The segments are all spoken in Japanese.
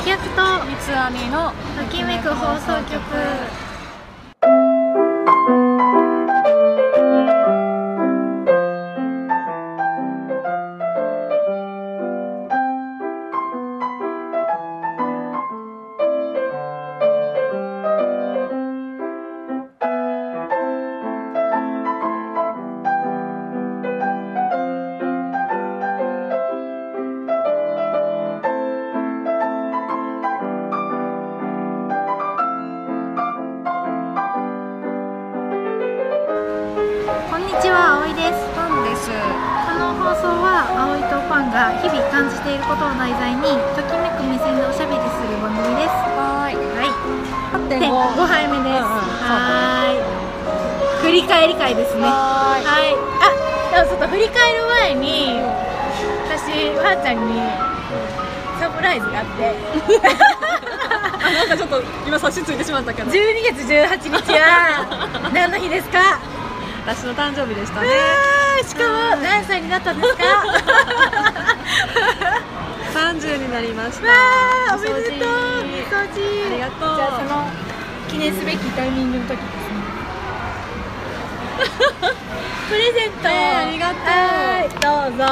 美脚と三つ編みのときめく放送局。私の誕生日でしたね。しかも何歳になったんですか？30になりました。おめでとう。ありがとう。じゃあその記念すべきタイミングの時ですね。プレゼント、えーありがとう。はいどうぞ。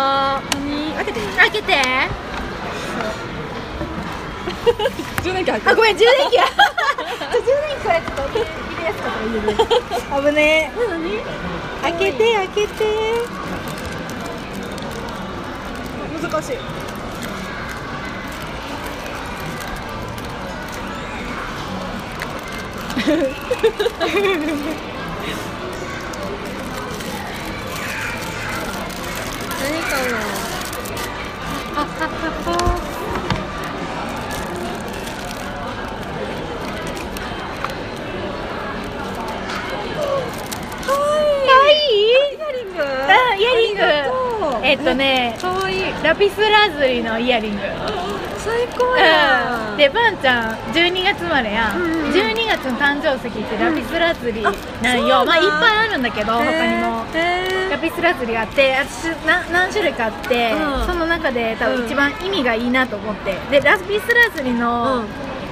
何開けて。いい開けて充電器あごめん充電器や充電器これちょっと入れやすかったら危ねえ。開けて開けて。難しい。何かなかわいいイヤリングあイヤリングえっとねかわいい。ラピスラズリのイヤリング。最高や。うん。でバンちゃん12月生まれや。ん、うんうん。12月の誕生石ってラピスラズリなんよ、うまあいっぱいあるんだけど他にも。へラピスラズリがあって私な何種類かあって、うん。その中で多うん。分一番意味がいいなと思って。でラピスラズリーのうん。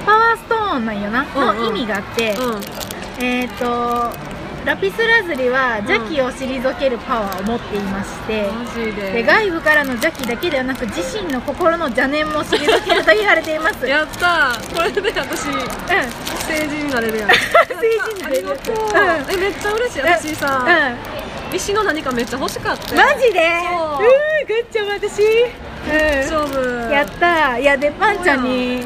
パワーストーンなんよな、の意味があって、うん。えっ、とラピスラズリは邪気を退けるパワーを持っていまして、で。で外部からの邪気だけではなく自身の心の邪念も退けると言われています。やったー。これで私うん。成人になれるやん。成人になれるありがとう、うん。えめっちゃ嬉しい。私さ、う石の何かめっちゃ欲しかったんマジで？うそう。ーグッチョブ私。うん。勝負。やったー。いやでパンちゃんに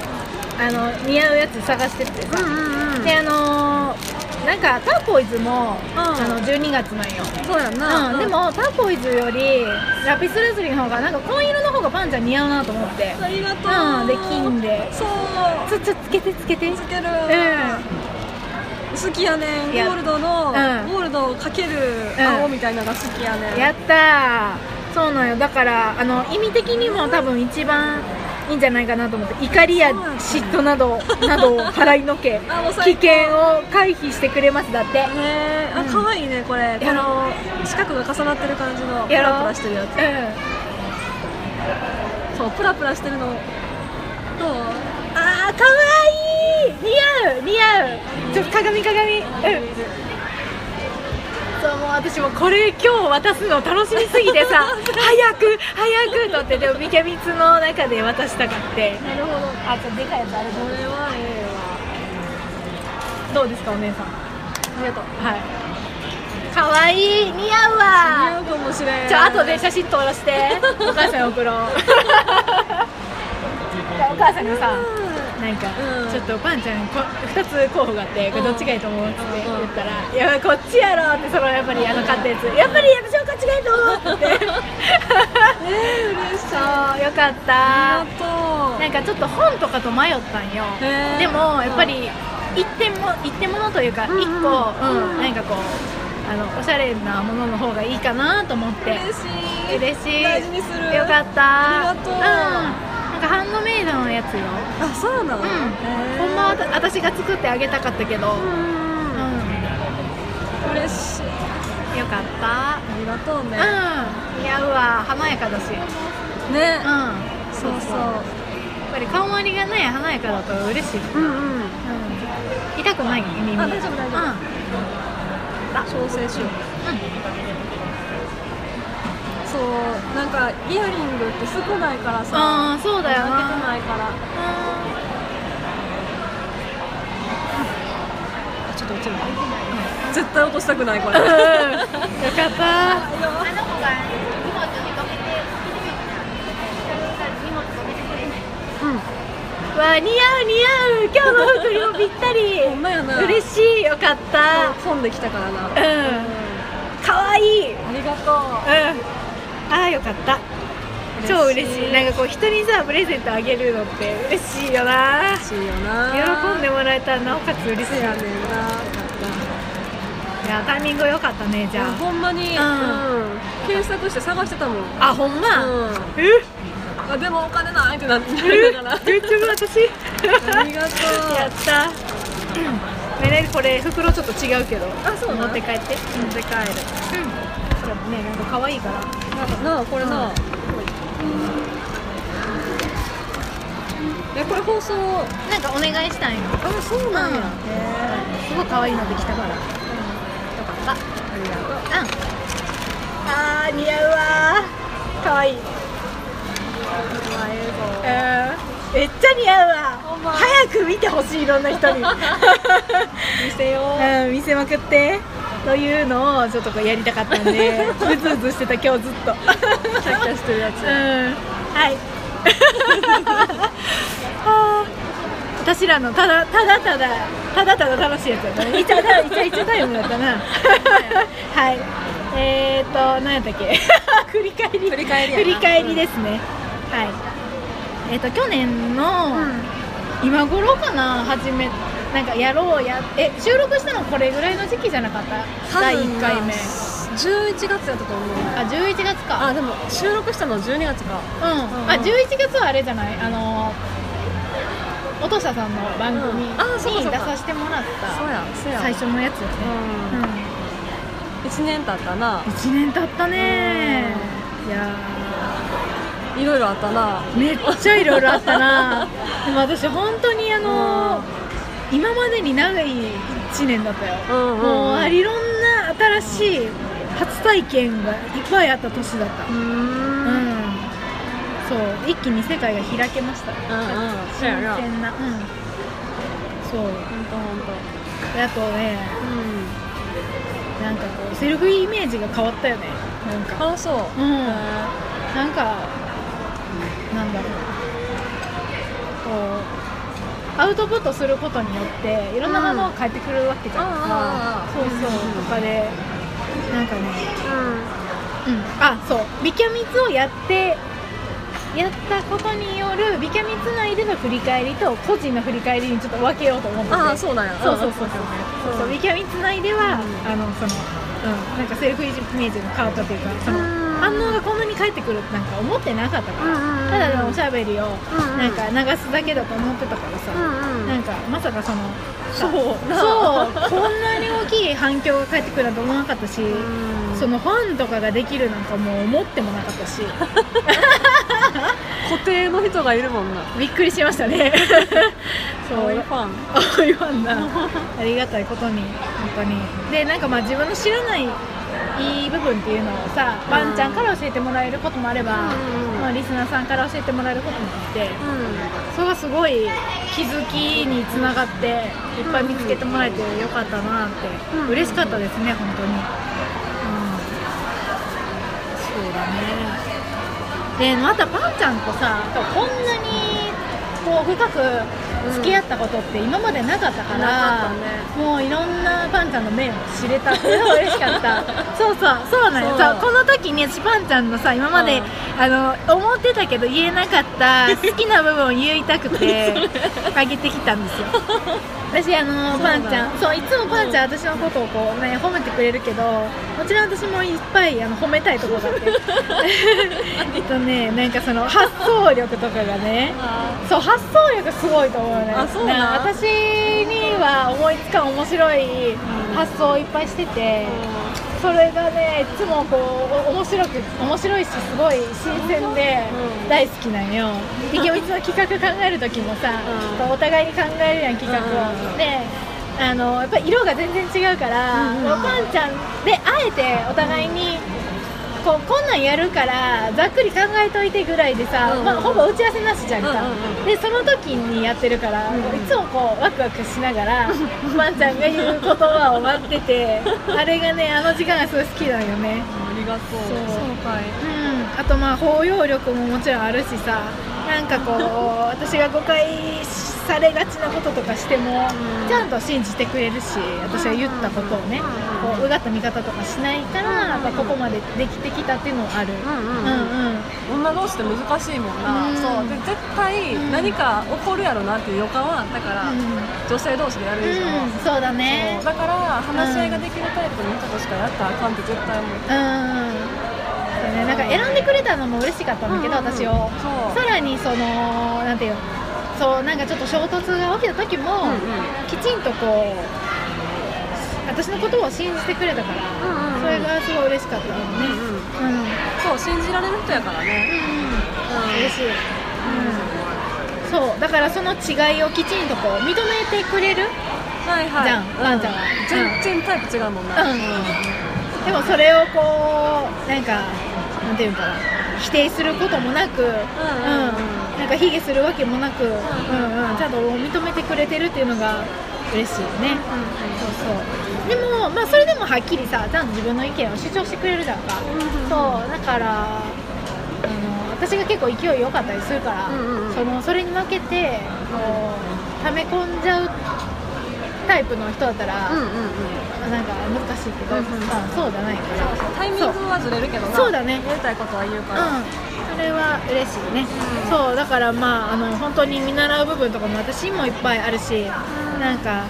あの似合うやつ探しててさ、うんうんうん。であのーなんかターコイズも、うん。あの12月なんよ。そうやんな、うん、でもターコイズよりラピスラズリの方がなんか紺色の方がパンちゃん似合うなと思って。ありがとう、うん。で金で。そう。ちょちょつけてつけて。つける、う好きやねん。ゴールドの、うん。ゴールドかけるうん。青みたいなのが好きやねん、ん。やったー。そうなんよ。だからあの意味的にも多分一番いいんじゃないかなと思って怒りや嫉妬などなどを払いのけ 危険を回避してくれますだって。ねえ。あうん。可愛いねこれ。この四角が重なってる感じのプラプラしてるやうつそうプラプラしてるのどう？あーかわいい！似合う！似合う！ちょっと鏡鏡。うんそうもう私もこれ今日渡すの楽しみすぎてさ 早く早くとってでも三毛蜜の中で渡したかって。なるほど。あちょっとでかいやつあるこれはえどうですかお姉さん。えわありがとう。かわいい。似合う似わ合うかもしれん。ちょ後で写真撮らせて。お母さんに送ろう。お母さんがさなんか、うん。ちょっとパンちゃんこ2つ候補があってこれどっちがいいと思うって言うんったら「いやこっちやろ」ってそのやっぱりあの買ったやつ「やっぱり私はこっちがいいと思う」って。えー、嬉しい。そうよかっあたりがとう。なんかちょっと本とかと迷ったんよ。でもやっぱり一点も一点物というか一個、なんかこうあのおしゃれなものの方がいいかなと思って。嬉しい。嬉しい。大事にする。よかった。ありがとう。うんかハンドメイドのやつよ。あそうなの？うん、ほんまは私が作ってあげたかったけど、うんうん嬉しい。よかった。ありがとうね。うん。似合うわ。華やかだし。うん。やっねそう。そうぱり可愛まりがね華やかだと嬉しい、うんうん。うん、痛くない？耳。あ大丈夫大丈夫。うん。調整しようそうなんかイヤリングって少ないからさああそうだよ開けてなないから。うちょっと落ちる絶対落としたくないこれ。ん。よかった。うん。わあ似合う似合う。今日の服にもぴったり。ほんまやな。嬉しい。よかった。混んできたからな。うん。かわいい。うんありがとうああよかった。超嬉しい。なんかこう人にさプレゼントあげるのって嬉しいよな。嬉しいよな。喜んでもらえたらなおかつ嬉しい。せやいやタイミング良かったねじじゃあ。ゃほんまに、ううん。ん検索して探してたもん。ああほんま、うん。うっあでもお金ないってなって。うながらっめっちゃ私ありがとう。やった。うんねこれ袋ちょっと違うけど。あそうな。持って帰って。持って帰る。うんじゃあねなんか可愛いから。ななあこれな、うん。えこれ放送なんかお願いしたいの。あそうなんや、うん。すごい可愛いのできたから。よかった。ありがとう。うん。あー似合うわー。可愛い。うん。めっちゃ似合うわ。早く見てほしいいろんな人に。見せよう。うん見せまくってというのをちょっとこうやりたかったんで うずうずしてた今日ずっと。キャッキャしてるやつ。うん。はい。は あ私らのただただただただただ楽しいやつだったね。イチャイチャイチャタイムだったな。はい。えーと何やったっけ？振り返り。振り返り振り返りですね、はい。えっ、と去年の、今頃かな？初めなんかやろうやえ収録したのこれぐらいの時期じゃなかった？第1回目。11月やったと思う。あ11月か。あでも収録したの12月か。うん、うん。あ11月はあれじゃない？あの音下さんの番組に出させてもらったそうやそうや。最初のやつよね、うん、1年経ったな。うん、1年経ったね。いやいろいろあったな。ーめっちゃいろいろあったな。でも私本当にあの今までに長い1年だったよ、うんうんうん。もういろんな新しい初体験がいっぱいあった年だった。うん。ん。そう。一気に世界が開けました。うんうん。新鮮な。うん。そう。ほんとほんと。であとねうなんかこうセルフイメージが変わったよね。なんんか。あそう。うん。へなんかなんだろう。こうアウトプットすることによっていろんなものが返ってくるわけじゃん。か、あーそうそうとかで。なんかね。ーうん。あそう。ビキャミツをやってやったことによるビキャミツ内での振り返りと個人の振り返りにちょっと分けようと思っててああそうなんや。そうそうそうそうそうそう。うん。ビキャミツ内では、うん。あのそのうん。なんかセルフイメージが変わったというかそのうん反応がこんなに返ってくるってなんか思ってなかったから、ただのおしゃべりをなんか流すだけだと思ってたからさ、うんうん。なんかまさかそのそう。そう。こんなに大きい反響が返ってくるなんて思わなかったし、うん。そのファンとかができるなんかもう思ってもなかったし。固定の人がいるもんな。びっくりしましたね。そう。青いファン。青いファンだ。ありがたいことに。本当に。でなんかまあ自分の知らないいい部分っていうのをさ、うん。ワンちゃんから教えてもらえることもあれば、まあ、リスナーさんから教えてもらえることもあってうそれがすごい気づきにつながっていっぱい見つけてもらえてよかったなって、うん。嬉しかったですね本当に、うん、そうだね。でまたパンちゃんとさこんなにこう深く付き合ったことって今までなかったから、なかったね。もういろんなパンちゃんの面を知れた。っていうのが嬉しかったそう。そうそうなんよこの時に私パンちゃんのさ今まで、うん。あの思ってたけど言えなかった好きな部分を言いたくて あげてきたんですよ。私あのパンちゃんそういつもパンちゃん私のことをこうね褒めてくれるけどもちろん私もいっぱいあの褒めたいところがあって えっとねなんかその発想力とかがね。そう発想力すごいと思うね。あそう私には思いつかん面白い発想をいっぱいしてて、それがねいつもこうお面白く面白いしすごい新鮮でうん。大好きなんよ。で行列の企画考える時もさ、お互いに考えるやん企画を、うん。であのやっぱり色が全然違うから、パンちゃんであえてお互いにこうこんなんやるからざっくり考えといてぐらいでさ、うんまあ、ほぼ打ち合わせなしじゃんか、うんうんうん。でその時にやってるから、うんいつもこうワクワクしながら パンちゃんが言う言葉を待ってて あれがねあの時間がすごい好きなんよね。ありがとう。そう。そうかい。うん。あとまあ包容力ももちろんあるしさなんかこう私が誤解されがちなこととかしても、うん。ちゃんと信じてくれるし私が言ったことをね、うんこううがった見方とかしないから、やっぱここまでできてきたっていうのはある、うんうんうん。うん女同士って難しいもんな、うん。そう。で絶対うん。何か起こるやろなっていう予感はあったから、女性同士でやる以上、うん、そうだね。だから話し合いができるタイプの人としかやったらあかんって絶対思う。うんね。なんか選んでくれたのも嬉しかったんだけど、うんうんうん。私を。さらにそのなんていうのそうなんかちょっと衝突が起きた時も、うんうん。きちんとこう私のことを信じてくれたから、うんうんうん。それがすごい嬉しかったのねうんうんうん、うん。そう信じられる人やからね、嬉しい、うん、そうだからその違いをきちんとこう認めてくれるはいはい。じゃんワンちゃんは。全然タイプ違うもんな、うんでもそれをこうなんかなんていうのかな否定することもなく、うんうんうんなんか卑下するわけもなく、うんうんちゃんと認めてくれてるっていうのが嬉しいよね、そうそう。でも、まあ、それでもはっきりさちゃんと自分の意見を主張してくれるじゃんか、そうだからあの私が結構勢い良かったりするから、そのそれに負けてこう溜め込んじゃうタイプの人だったら、うんうんうん。なんか難しいけど、うんうんまあ、そうじゃない。からタイミングはずれるけどな。そうだね。やりたいことは言うから、うんそれは嬉しいね、そうだからまああの本当に見習う部分とかも私もいっぱいあるし、なんか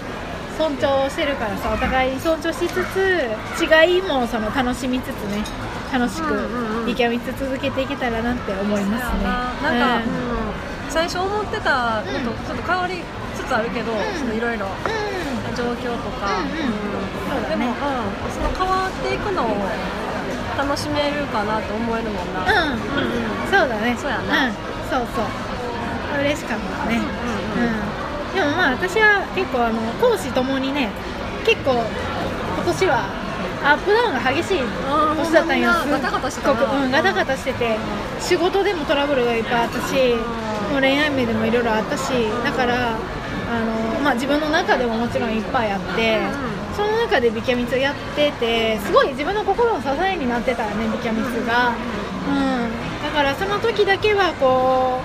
尊重してるからさお互いに尊重しつつ違いもその楽しみつつね楽しくうんうんうん見極めつつ続けていけたらなって思いますね。な。んか、うん。うん最初思ってたのとうん。ちょっと変わりつつあるけど、ん。そのいろいろう状況とか、うんうん。でも、うん、その変わっていくのを楽しめるかなと思えるもんな、んうん、うんうん。そうだね。そうやな。うん、そうそう。嬉しかったね。うんうんうん、でもまあ私は結構あの講師ともにね結構今年はアップダウンが激しい年だったんよほんまになガタガタしてうん、ガタガタしてて仕事でもトラブルがいっぱいあったしもう恋愛面でもいろいろあったしだからあの、まあ、自分の中でももちろんいっぱいあって、その中でビキャミツをやっててすごい自分の心の支えになってたよねビキャミツが、うん、だからその時だけはこ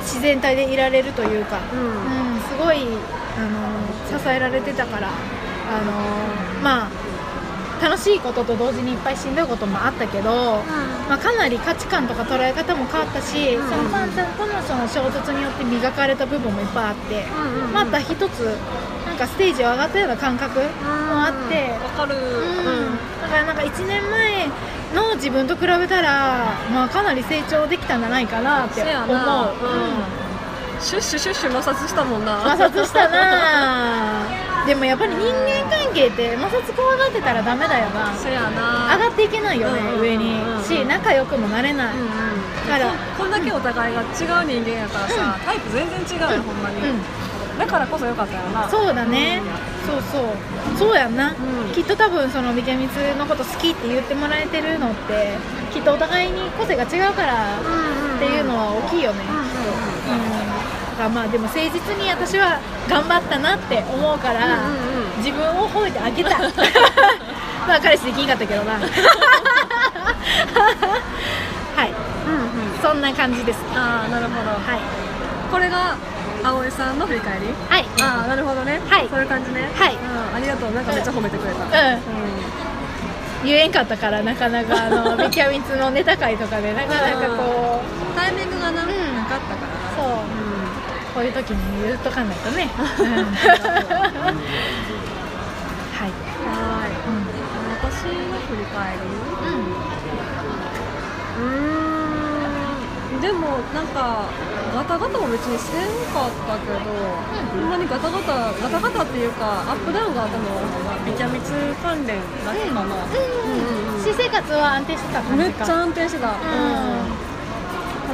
う自然体でいられるというか、うん。うんうん、すごいあの支えられてたからあのまあ楽しいことと同時にいっぱいしんどいこともあったけど、まあ、かなり価値観とか捉え方も変わったし、うん。そのパンちゃんとのその衝突によって磨かれた部分もいっぱいあって、うんうん。また一つかステージを上がったような感覚もあって、わかる、うん。だからなんか1年前の自分と比べたら、まあ、かなり成長できたんじゃないかなって思う。な、う。ん。シュッシュシュッシュ摩擦したもんな。摩擦したな。でもやっぱり人間関係って摩擦怖がってたらダメだよな。せやな。上がっていけないよね、うん上にうんし仲良くもなれない、うんうんだから。ここんだけお互いが違う人間やからさ、タイプ全然違うよ、ほんまに、うんだからこそよかったよな。そうだね、そうそう。そうやんな、ん。きっと多分そのビキャミツのこと好きって言ってもらえてるのってきっとお互いに個性が違うからっていうのは大きいよね、うんうんうんうんだからまあでも誠実に私は頑張ったなって思うから、うんうんうん。自分を褒めてあげた まあ彼氏できんかったけどな。はい。うんうん。そんな感じです。ああなるほど。はい。これが葵さんの振り返り？はい。ああなるほどね。はい。そういう感じね。はい。うん、ありがとう。なんかめっちゃ褒めてくれた。うん。言えんかったからなかなかあのビキャミツのネタ会とかでなかなかこうタイミングがな、ん。なかったから。そう。なこういう時に言うとかないとね、うん。はい、うん。はーい、うん。私の振り返り？うんでもなんかガタガタも別にせんかったけど、ほんまにガタガタガタガタっていうかアップダウンがあったのは。ビキャミツ関連だけかな、うん私生活は安定してた感じか。めっちゃ安定してた、うん。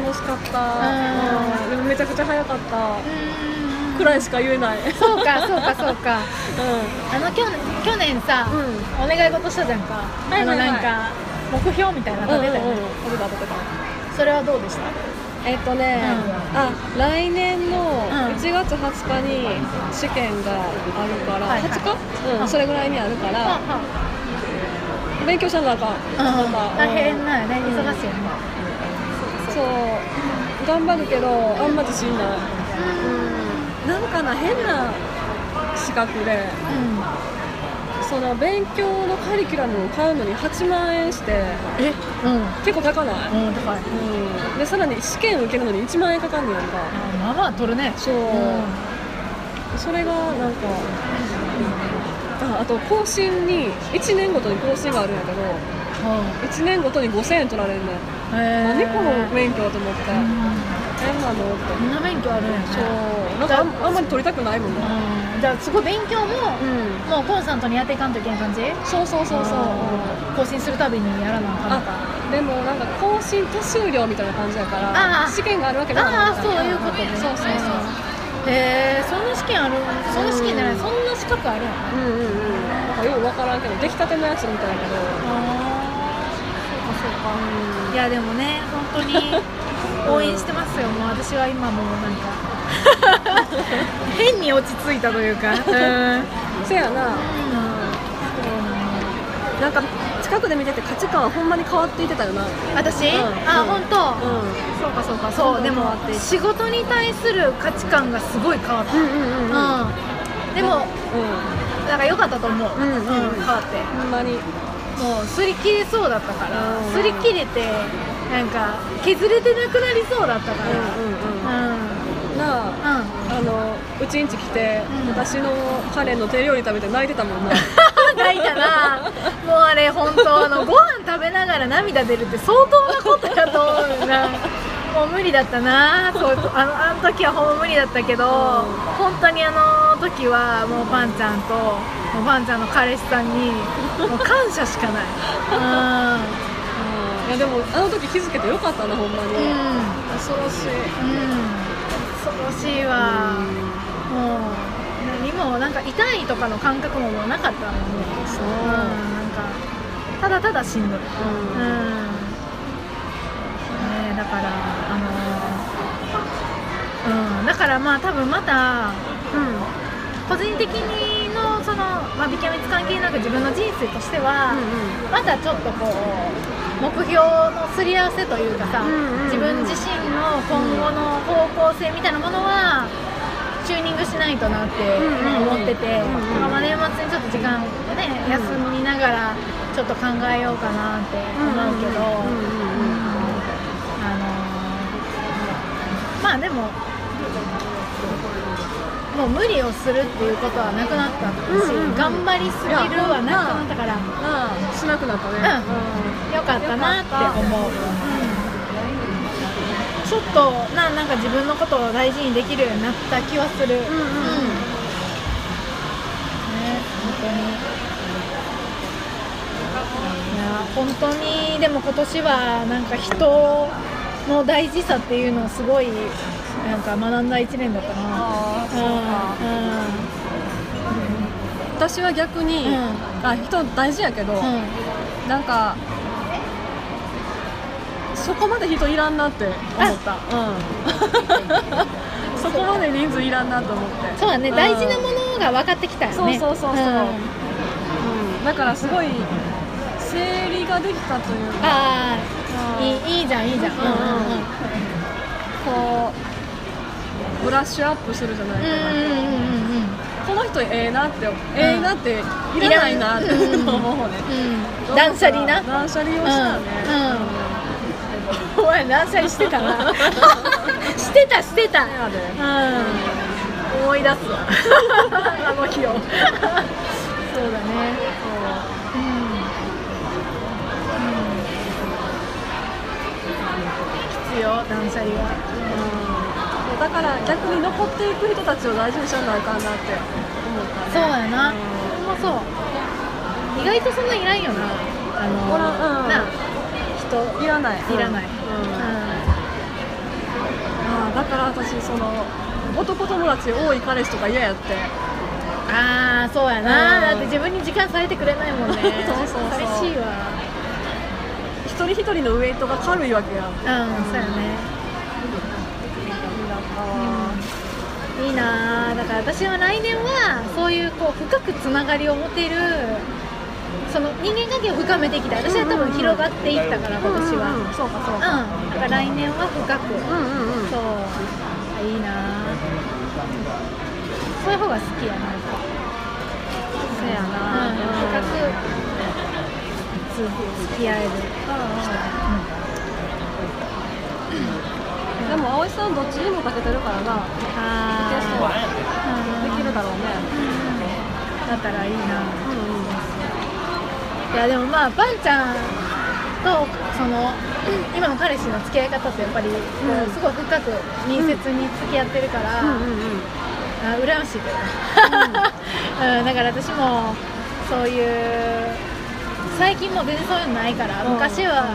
楽しかった、うん。うん。でもめちゃくちゃ早かった。うん。くらいしか言えない、うん、そうかそうか。そうか あの去年去年さ、お願い事したじゃんか、あのなんか目標みたいなの立てたよね、うんうんうんそれはどうでした？えっとね、うあ来年のうん。1月20日に試験があるから、はいはい。20日、うんうん。それぐらいにあるから、は勉強しなあかん、はほん。ま大変なよねうん。忙しいよねそう。頑張るけどあんま自信ない、うん、なんかな変な資格でその勉強のカリキュラムを買うのに8万円してえ？うん。結構高ない、うん高い。うん、でさらに試験受けるのに1万円かかんねやんか。あまあまあ取るね。そう、うん。それがなんかああと更新に1年ごとに更新があるんやけど1年ごとに5000円取られるねんへー。何この免許と思って。うん変なのってこんな免許あるんや。ねそう。なんかあんあんまり取りたくないもんね。うん。じゃあすごい勉強もうん。もうコンスタントにやっていかんといけん感じ？そうそうそうそう。更新するたびにやらなあかんのか。あでもなんか更新手数料みたいな感じやから試験があるわけではない。ああそういうことね。そうそうそうへえそんな試験あるそんな試験じゃない。そんな資格あるん。やうんうんうん。なんかよう分からんけど出来たてのやつみたいやけど。ああそうかそうか。いやでもね本当に 応援してますよ。もう私は今もうなんか 変に落ち着いたというか。うん。せやな。な。んか近くで見てて価値観はほんまに変わっていってたよな。私、うん。あうん。本当、うそうかそうか。そう。でも仕事に対する価値観がすごい変わった、んうんうんうんうん。うん。でもうん。なんか良かったと思う、うんうん。うん変わって。ほんまに。もう擦り切れそうだったから。うん。擦り切れてなんか削れてなくなりそうだったから。うんうんうん。うん。なあうんあのうちんち来て、うん。私のカレーの手料理食べて泣いてたもんな。泣いたな。もうあれ本当あのご飯食べながら涙出るって相当なことやと思うな。もう無理だったな。そうあのあの時はほんま無理だったけど、本当にあの時はもうパンちゃんともうパンちゃんの彼氏さんにもう感謝しかない いやでもあの時気づけてよかったなほんまに、うん。うん恐ろしい。うん。恐ろしいわ。もう何もなんか痛いとかの感覚ももうなかったもんねそう。うん。なんかただただしんどい。うん。うんねえだからあのうん。だからまあ多分また個人的にまあ、ビキャミツ関係なく自分の人生としては、またちょっとこう目標のすり合わせというかさ、自分自身の今後の方向性みたいなものはチューニングしないとなって思ってて、まあ、年末にちょっと時間をね休みながらちょっと考えようかなって思うけど、あのーまあでももう無理をするっていうことはなくなったし、うんうんうん。頑張りすぎるはなくなったから、まあしなくなったね、よかったなって思う、ちょっとななんか自分のことを大事にできるようになった気はする、うんねうんうん。本当に。いや本当に。でも今年はなんか人の大事さっていうのをすごいなんか学んだ1年だったなああそうか、私は逆に、うん。あ人大事やけど、なんかそこまで人いらんなって思った、うん、そこまで人数いらんなと思って。そうだね、ん。大事なものが分かってきたよね。そうそうそうそう、ん。うん。だからすごい整理ができたというか。ああうんいいいいじゃんいいじゃん、うんうんうん。こうブラッシュアップするじゃないけど、うんうんうんうんこの人ええなって、ええなっていらないなってうん思うね、うん。断捨離な。断捨離をしたね、うん。お前断捨離してたな。してたしてた。思い出すわ。あの日を。そうだね。よ断捨離はうんだから逆に残っていく人たちを大事にしなあかんなって思ったそうやな、うん。ほんまそう。意外とそんなんいらんよな。あのおらんうん。な人いらない。いらない、うん。うんあーだから私その男友達多い彼氏とか嫌やって。ああそうやな、うん。だって自分に時間割いてくれないもんね。そうそうそう。寂しいわ。一人一人のウエイトが軽いわけやん。うん、そうやねいいな。あだから私は来年はそういうこう深くつながりを持てるその人間関係を深めてきた私は多分広がっていったから今年は。うんうんうん。そうかそううん。かだから来年は深く。うんうんうん。そう。あいいな。あそういう方が好きやな。やっぱせやな。うん、深くつ付き合えるでも葵さんどっちにもかけてるからな。あいけそうあできるだろうね。だったらいいな。うんうんいやでもまあパンちゃんとその 今の彼氏の付き合い方ってやっぱり、すごい深く密接に付き合ってるから、うんうんうん。あ羨ましいけど、うん、だから私もそういう最近もう全然そういうのないから、うん。昔は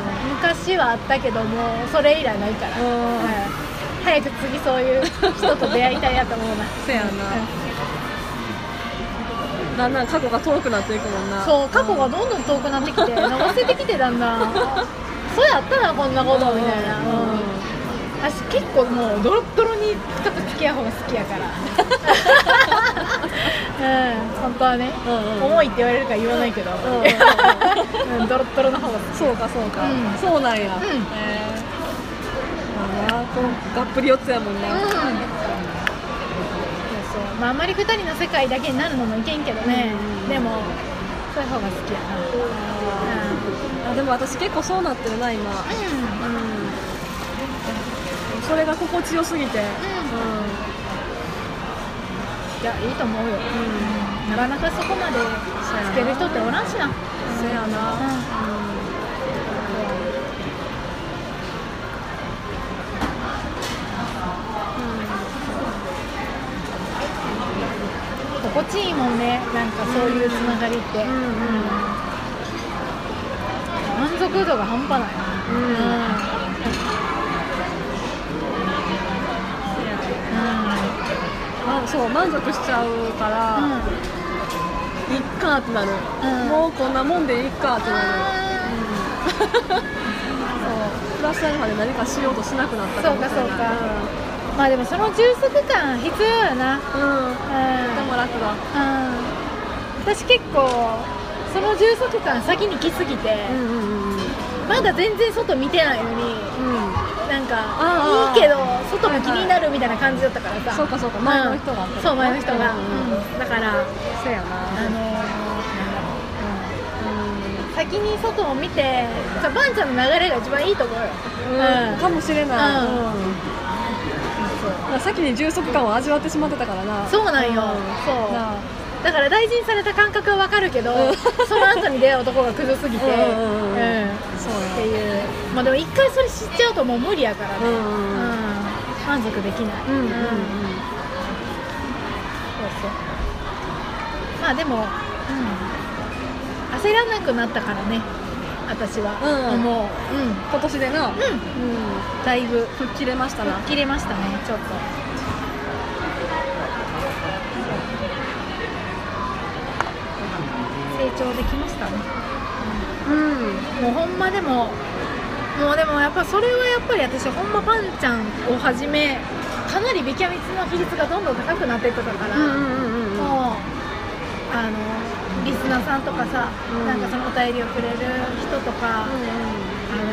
昔はあったけどもそれ以来ないから、うん。うん早く次そういう人と出会いたいなと思うな。せやな。だんだん過去が遠くなっていくもんな。そう過去がどんどん遠くなってきて 忘れてきてだんだん。あそうやったなこんなことみたいな、うん。私結構もうドロッドロに深く付き合う方が好きやから うん本当はね、うんうん。重いって言われるから言わないけど、うんうんうんドロッドロの方がそうかそうか、うん。そうなんや、ん。へえまあなこのがっぷり四つやもんな、うん。そうそう。まああんまり二人の世界だけになるのもいけんけどね、うんでもそういう方が好きやな。あでも私結構そうなってるな今、うん、うん。それが心地よすぎて、うんいやいいと思うよ、なかなかそこまでつける人っておらんしな。せやな、心地いいもん。ねなん。かそういうつながりって、うん。うん。満足度が半端ないうんあそう満足しちゃうから、うん。いっかってなる、うん。もうこんなもんでいいかってなる、そうプラスアルファで何かしようとしなくなったそうかそうか。まあでもその充足感必要やな。うん、うん、でも楽だ。うん、私結構その充足感先に来すぎて、うんうんうんうん。まだ全然外見てないのになんかああいいけど外も気になるみたいな感じだったからさ、そうかそうか前の人がうん。そう前の人が、だからそうやあなのーなんだろう、うん、先に外を見てさバンちゃんの流れが一番いいと思うよ、うん。かもしれない、うん。うん。先に充足感を味わってしまってたからな。そうなんよ、ん。そうだから大事にされた感覚はわかるけど、うん。その後に出会う男がクズすぎて、うんっていう。まあでも一回それ知っちゃうともう無理やからね、うんうんうん。満足できない、うんうんうん。そうそう。まあでも、うん、焦らなくなったからね。私は、うん。もう、うん、今年でな。うん、だいぶ。吹っ切れましたな。吹っ切れましたねちょっと成長できましたね。うん。もうほんまでももうでもやっぱそれはやっぱり私ほんまパンちゃんをはじめかなりビキャミツの比率がどんどん高くなっていってたから、もうあのリスナーさんとかさ、うん。なんかそのお便りをくれる人とか、あの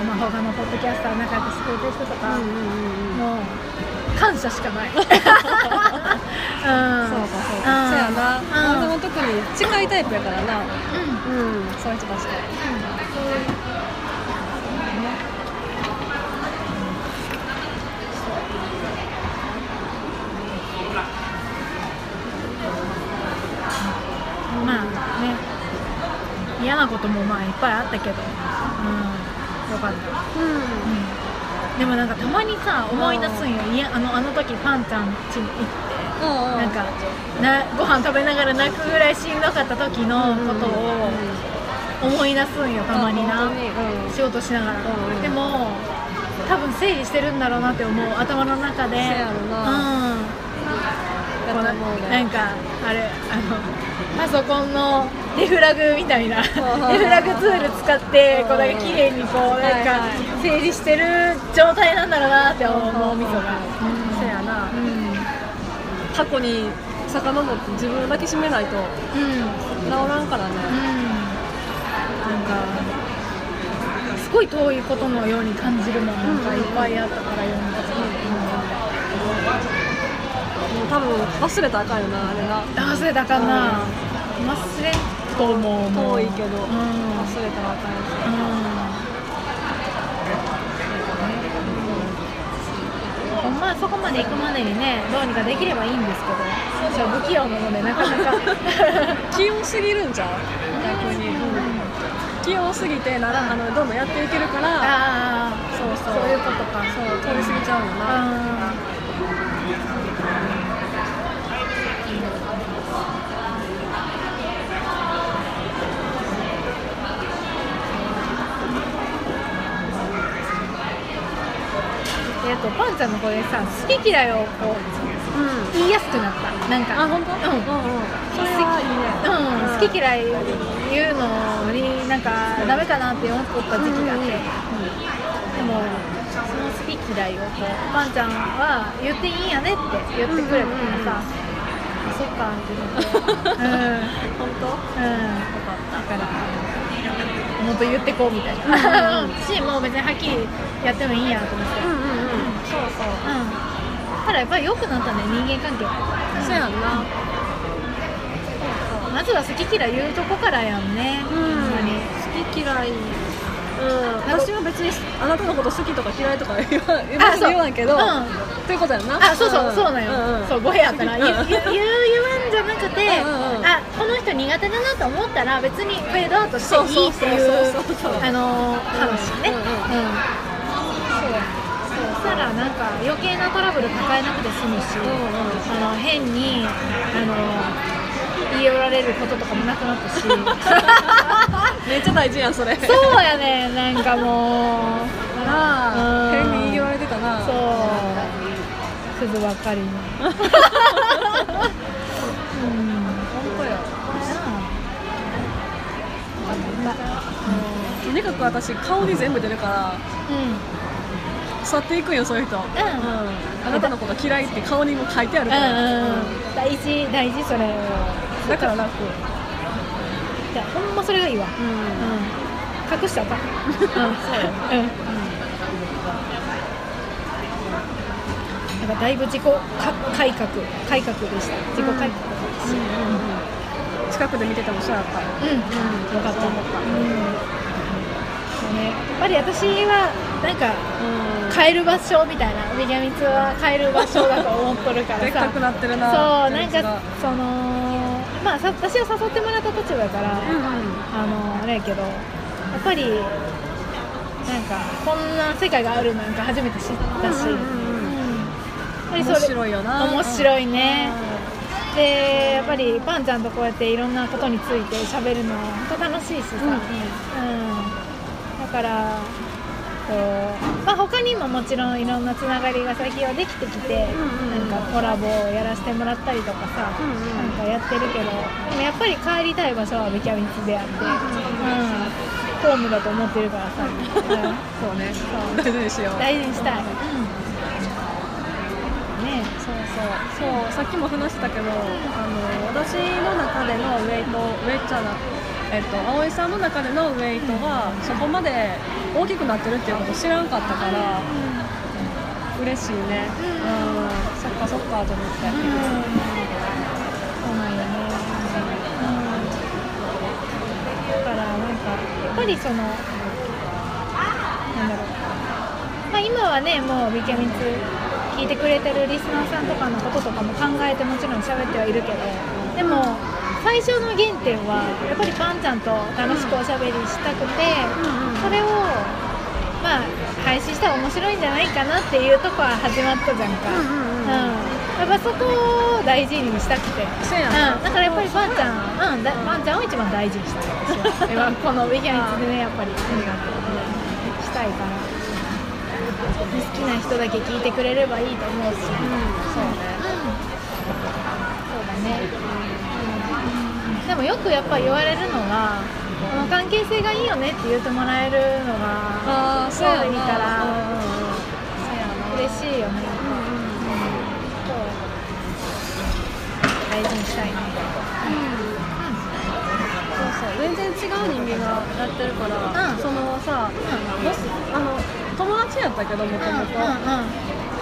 まあ他のポッドキャスター仲良くしてくれてる人とか、もう感謝しかない。うん、そうかそうか、うんそうやな、うんでも特に近いタイプやからな。うんうん。そういう人たち。とまあね。嫌なこともまあいっぱいあったけど、うん、よかった、うん。うん、でもなんかたまにさ思い出すんよ。いやあのあの時パンちゃん家に行ってななんかなご飯食べながら泣くぐらいしんどかった時のことを思い出すんよたまにな。仕事しながら、うんでも多分整理してるんだろうなって思う頭の中で。うん。なんかあれあのパソコンのデフラグみたいな。デフラグツール使ってこうなんか綺麗にこうなんか整理してる状態なんだろうなって思う脳みそが過去に遡って自分を抱きしめないとうん。治らんからね。なんかすごい遠いことのように感じるもんなん。かいっぱいあったから読んだもう多分忘れたらあかんよなあれな。忘れたかな。忘れんと思う遠いけど、うん。忘れたらあかんしうんほんまはそこまで行くまでにねどうにかできればいいんですけど私は不器用なのでなかなか。器用すぎるんじゃう？逆に、器用すぎてならあのどんどんやっていけるからああそうそう。そういうことか。そう通り過ぎちゃうよな、えっとパンちゃんのこれさ好き嫌いをこううん。言いやすくなった。なんか。あ本当？うん。うんうんそれはいいね。うん、好き嫌い言うのになんかダメかなって思った時期があって、でもその好き嫌いをこうパンちゃんは言っていいんやねって言ってくれたからさ、あそっかって思ってうんうん。本当？だからもっと言ってこうみたいな、うん しもう別にはっきりやってもいいんやと思って、うんうんうん。ただやっぱり良くなったね人間関係。そうやんな。まずは好き嫌い言うとこからやんね、ほん好き嫌い。うん。私は別にあなたのこと好きとか嫌いとか言わ言わんけど、うん。ということやんな。あそうそう、そうなんよ、んん。そう語弊あったら、うん。言う言わんじゃなくて、うんうんうん。あこの人苦手だなと思ったら別にフェードアウトしていいっていうあのー話ね、うんうんそうそうしたらなんか余計なトラブル抱えなくて済むし、うんあの変にあの言い寄られることとかもなくなったし。めっちゃ大事やんそれ。そうやねなんかもう。なうん。あ変に言われてたな。そう。鈴ばっかりに。うん。本当よとにかく私顔に全部出るから去っていくんよそういう人、うん。あなたのこと嫌いって顔にも書いてあるから、うんうんうん。大事大事それ。だから楽。いやほんまそれがいいわ。うん。うん隠しちゃった。うん。そううん。なん。かだいぶ自己か改革。改革でした。自己改革でした近くで見ててもそうやった。うん、うん、よかった、うんね、やっぱり私はなんか帰る場所みたいなビギャミツは帰る場所だと思っとるからさ。でっかくなってるなそうなんかそのまあさ私は誘ってもらった立場だから、うんうん。あのあれやけどやっぱりなんかこんな世界があるなんか初めて知ったし、うんうんうん面白いよな。面白いね、でやっぱりパンちゃんとこうやっていろんなことについて喋るのは本当楽しいしさ、うんうん。うんだからこう、まあ、他にももちろんいろんなつながりが最近はできてきて、うんうんなんかコラボをやらせてもらったりとかさ、うんうんなんかやってるけどでもやっぱり帰りたい場所はベキャミツであって、うん、ホームだと思ってるからさ、うん。そうね。そう。大事にしよう。大事にしたい、ね。そうそう。そうさっきも話したけどあの私の中でのウェイトウェイトじゃなえっと葵さんの中でのウェイトがそこまで大きくなってるっていうこと知らんかったから嬉しいね。うん。そっかそっかと思って。うんそうなんよね、うん、だからなんかやっぱりそのなんだろう、まあ、今はねもうビキャミツ聞いてくれてるリスナーさんとかのこととかも考えてもちろん喋ってはいるけどでも最初の原点はやっぱりパンちゃんと楽しくおしゃべりしたくて、それをまあ配信したら面白いんじゃないかなっていうとこは始まったじゃんか、うんうんうん。やっぱそこを大事にしたくて、そうやな。うん、だからやっぱりパンちゃん、うん、だパンちゃんを一番大事にしたい。私はこのウィギャンツでねやっぱりしたいから好きな人だけ聞いてくれればいいと思うし、そうね。そうだね、でもよくやっぱ言われるのはこの関係性がいいよねって言ってもらえるのがああそういいから嬉しいよね、そう。大事にしたいね。そうそう。全然違う人間がやってるから、うん。そのさ、もしあの友達やったけどもともと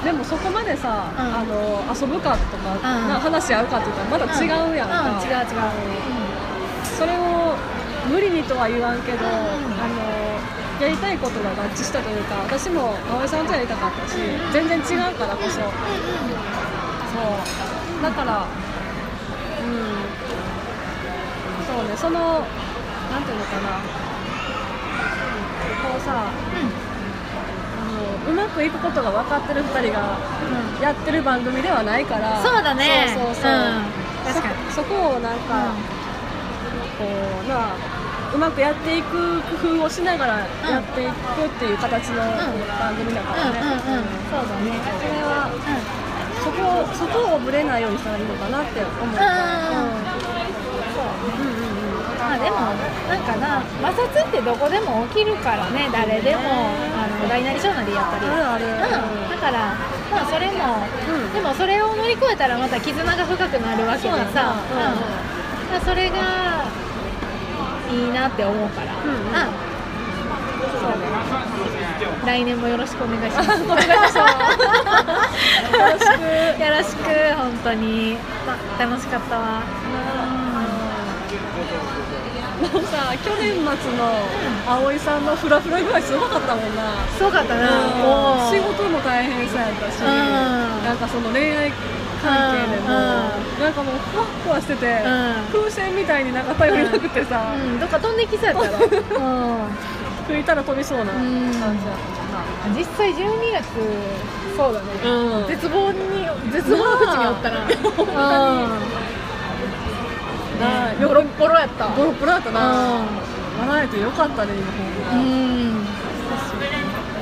でもそこまでさ、うん。あの遊ぶかとか、ん。な話し合うかって言ったらまた違うやんか、うん違う違う、それを無理にとは言わんけど、あのやりたいことが合致したというか私も葵さんとやりたかったし全然違うからこそ、そう。だからうん。そうねそのなんていうのかな。こうさあのうまくいくことが分かってる2人がやってる番組ではないから。そうだね。そうそうそう、うん。確かに。そそこをなんか、こうなあうまくやっていく工夫をしながらやっていくっていう形の番組だからね、うんうんうん。そうだね。それはそこをそこをぶれないようにしたらいいのかなって思う、うん。そう。ねまあでもなんかな摩擦ってどこでも起きるからね誰でもあの大なり小なりやっぱり。あるある。うん、だからまあそれも、うん。でもそれを乗り越えたらまた絆が深くなるわけでさ。うんうん。まあそれがいいなって思うから、うんうん。そう。ね来年もよろしくお願いします。お願いします。よろしく。よろしく本当に。た楽しかったわもうさ去年末の葵さんのフラフラ具合すごかったもんな。すごかったな。もう仕事も大変そうやったし、ん。なんかその恋愛関係でも、うん。なんかもうふわっふわしてて、ん。風船みたいになんか頼りなくてさ、うん、どっか飛んできそうやったろ、うん。吹いたら飛びそうな感ん。じだったもん実際12月そうだね、な、うん。絶望に絶望の淵におったな、うん なあボロッボロやった。ボロボロだったな、う笑えてよかったね今ほんま、ん。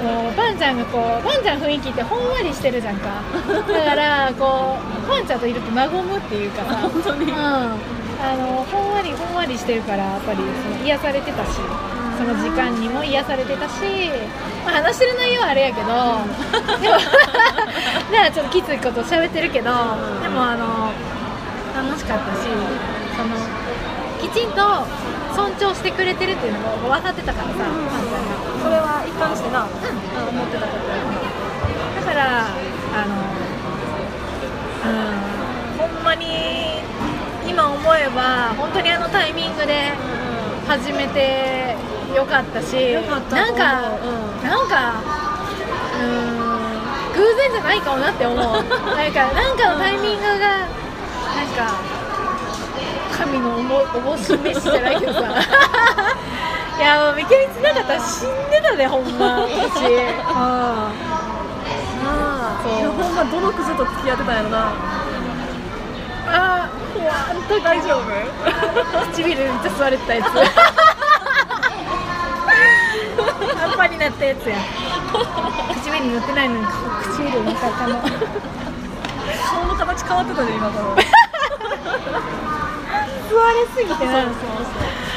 もうパンちゃんがこうパンちゃん雰囲気ってほんわりしてるじゃんか。だからこうパンちゃんといると和むっていうかさ。本当に。うん、あのほんわりほんわりしてるからやっぱりその癒されてたし。その時間にも癒されてたし、まあ、話してる内容はあれやけど、でもだからちょっときついこと喋ってるけど、でもあの楽しかったしそのきちんと尊重してくれてるっていうのが分かってたからさ、パンちゃん。が。それは一貫してな、うん思ってたことやだからあのうん。ほんまに今思えば本当にあのタイミングで始めてよかったしなんか、うなんかうん。偶然じゃないかもなって思う。なんかなんかのタイミングがなんか神のおぼおぼし飯じゃないけどさ。いやもう見切りつなかったら死んでたでほんま。私。うん。なあそうほんまどのクズと付き合ってたんやろな。あー怖い大丈夫？唇めっちゃ吸われてたやつ。葉っぱになったやつや。唇に塗ってないのに唇の中の 顔の形変わってたで今頃吸われすぎてなそうそう。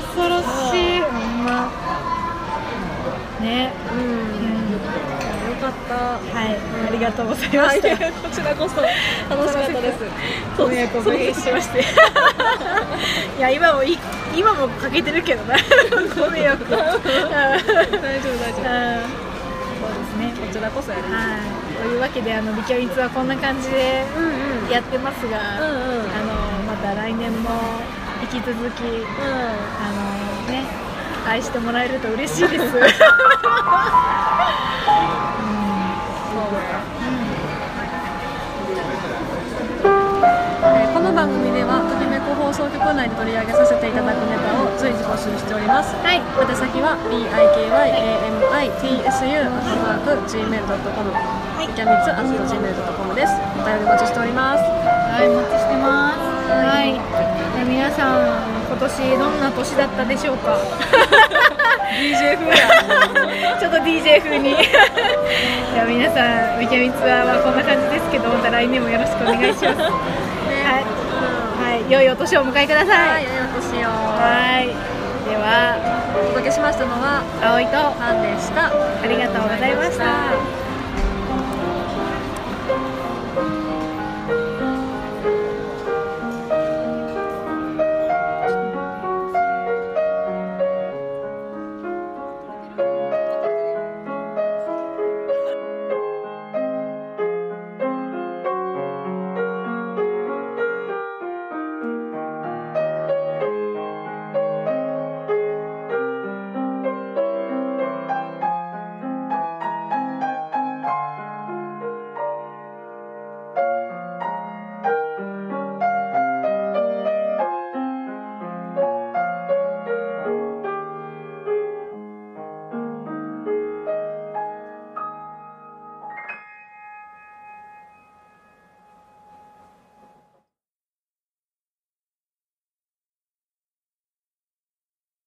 恐ろしい。ほんま。ね。そううん。よかった。はい。ありがとうございまはい、したこちらこそ楽しかったです。しまして。いや今もい今もかけてるけどな。ご迷惑うん大丈夫大丈夫。そうですね。こちらこそやね。はい、というわけであのビキョイツはこんな感じで。やってますが、うんうん。あのまた来年も引き続きうん。あのね愛してもらえると嬉しいです。う。ん。えーこの番組ではときめく放送送局内で取り上げさせていただくネタを随時募集しております。はい。宛先は bikyamitsu.gmail.com はい。キャミツ .gmail.com です。お便りお待ちしております。はい、お待ちしてます。はい、じゃあ皆さん、今年どんな年だったでしょうか？DJ 風やちょっと DJ 風に。じゃあ皆さん、ウィキャミツアーはこんな感じですけど、また来年もよろしくお願いします。はい、はい、良いお年をお迎えくださ。はいい、よいお年をはい、では、お届けしましたのは葵とファンでしたありがとうございました。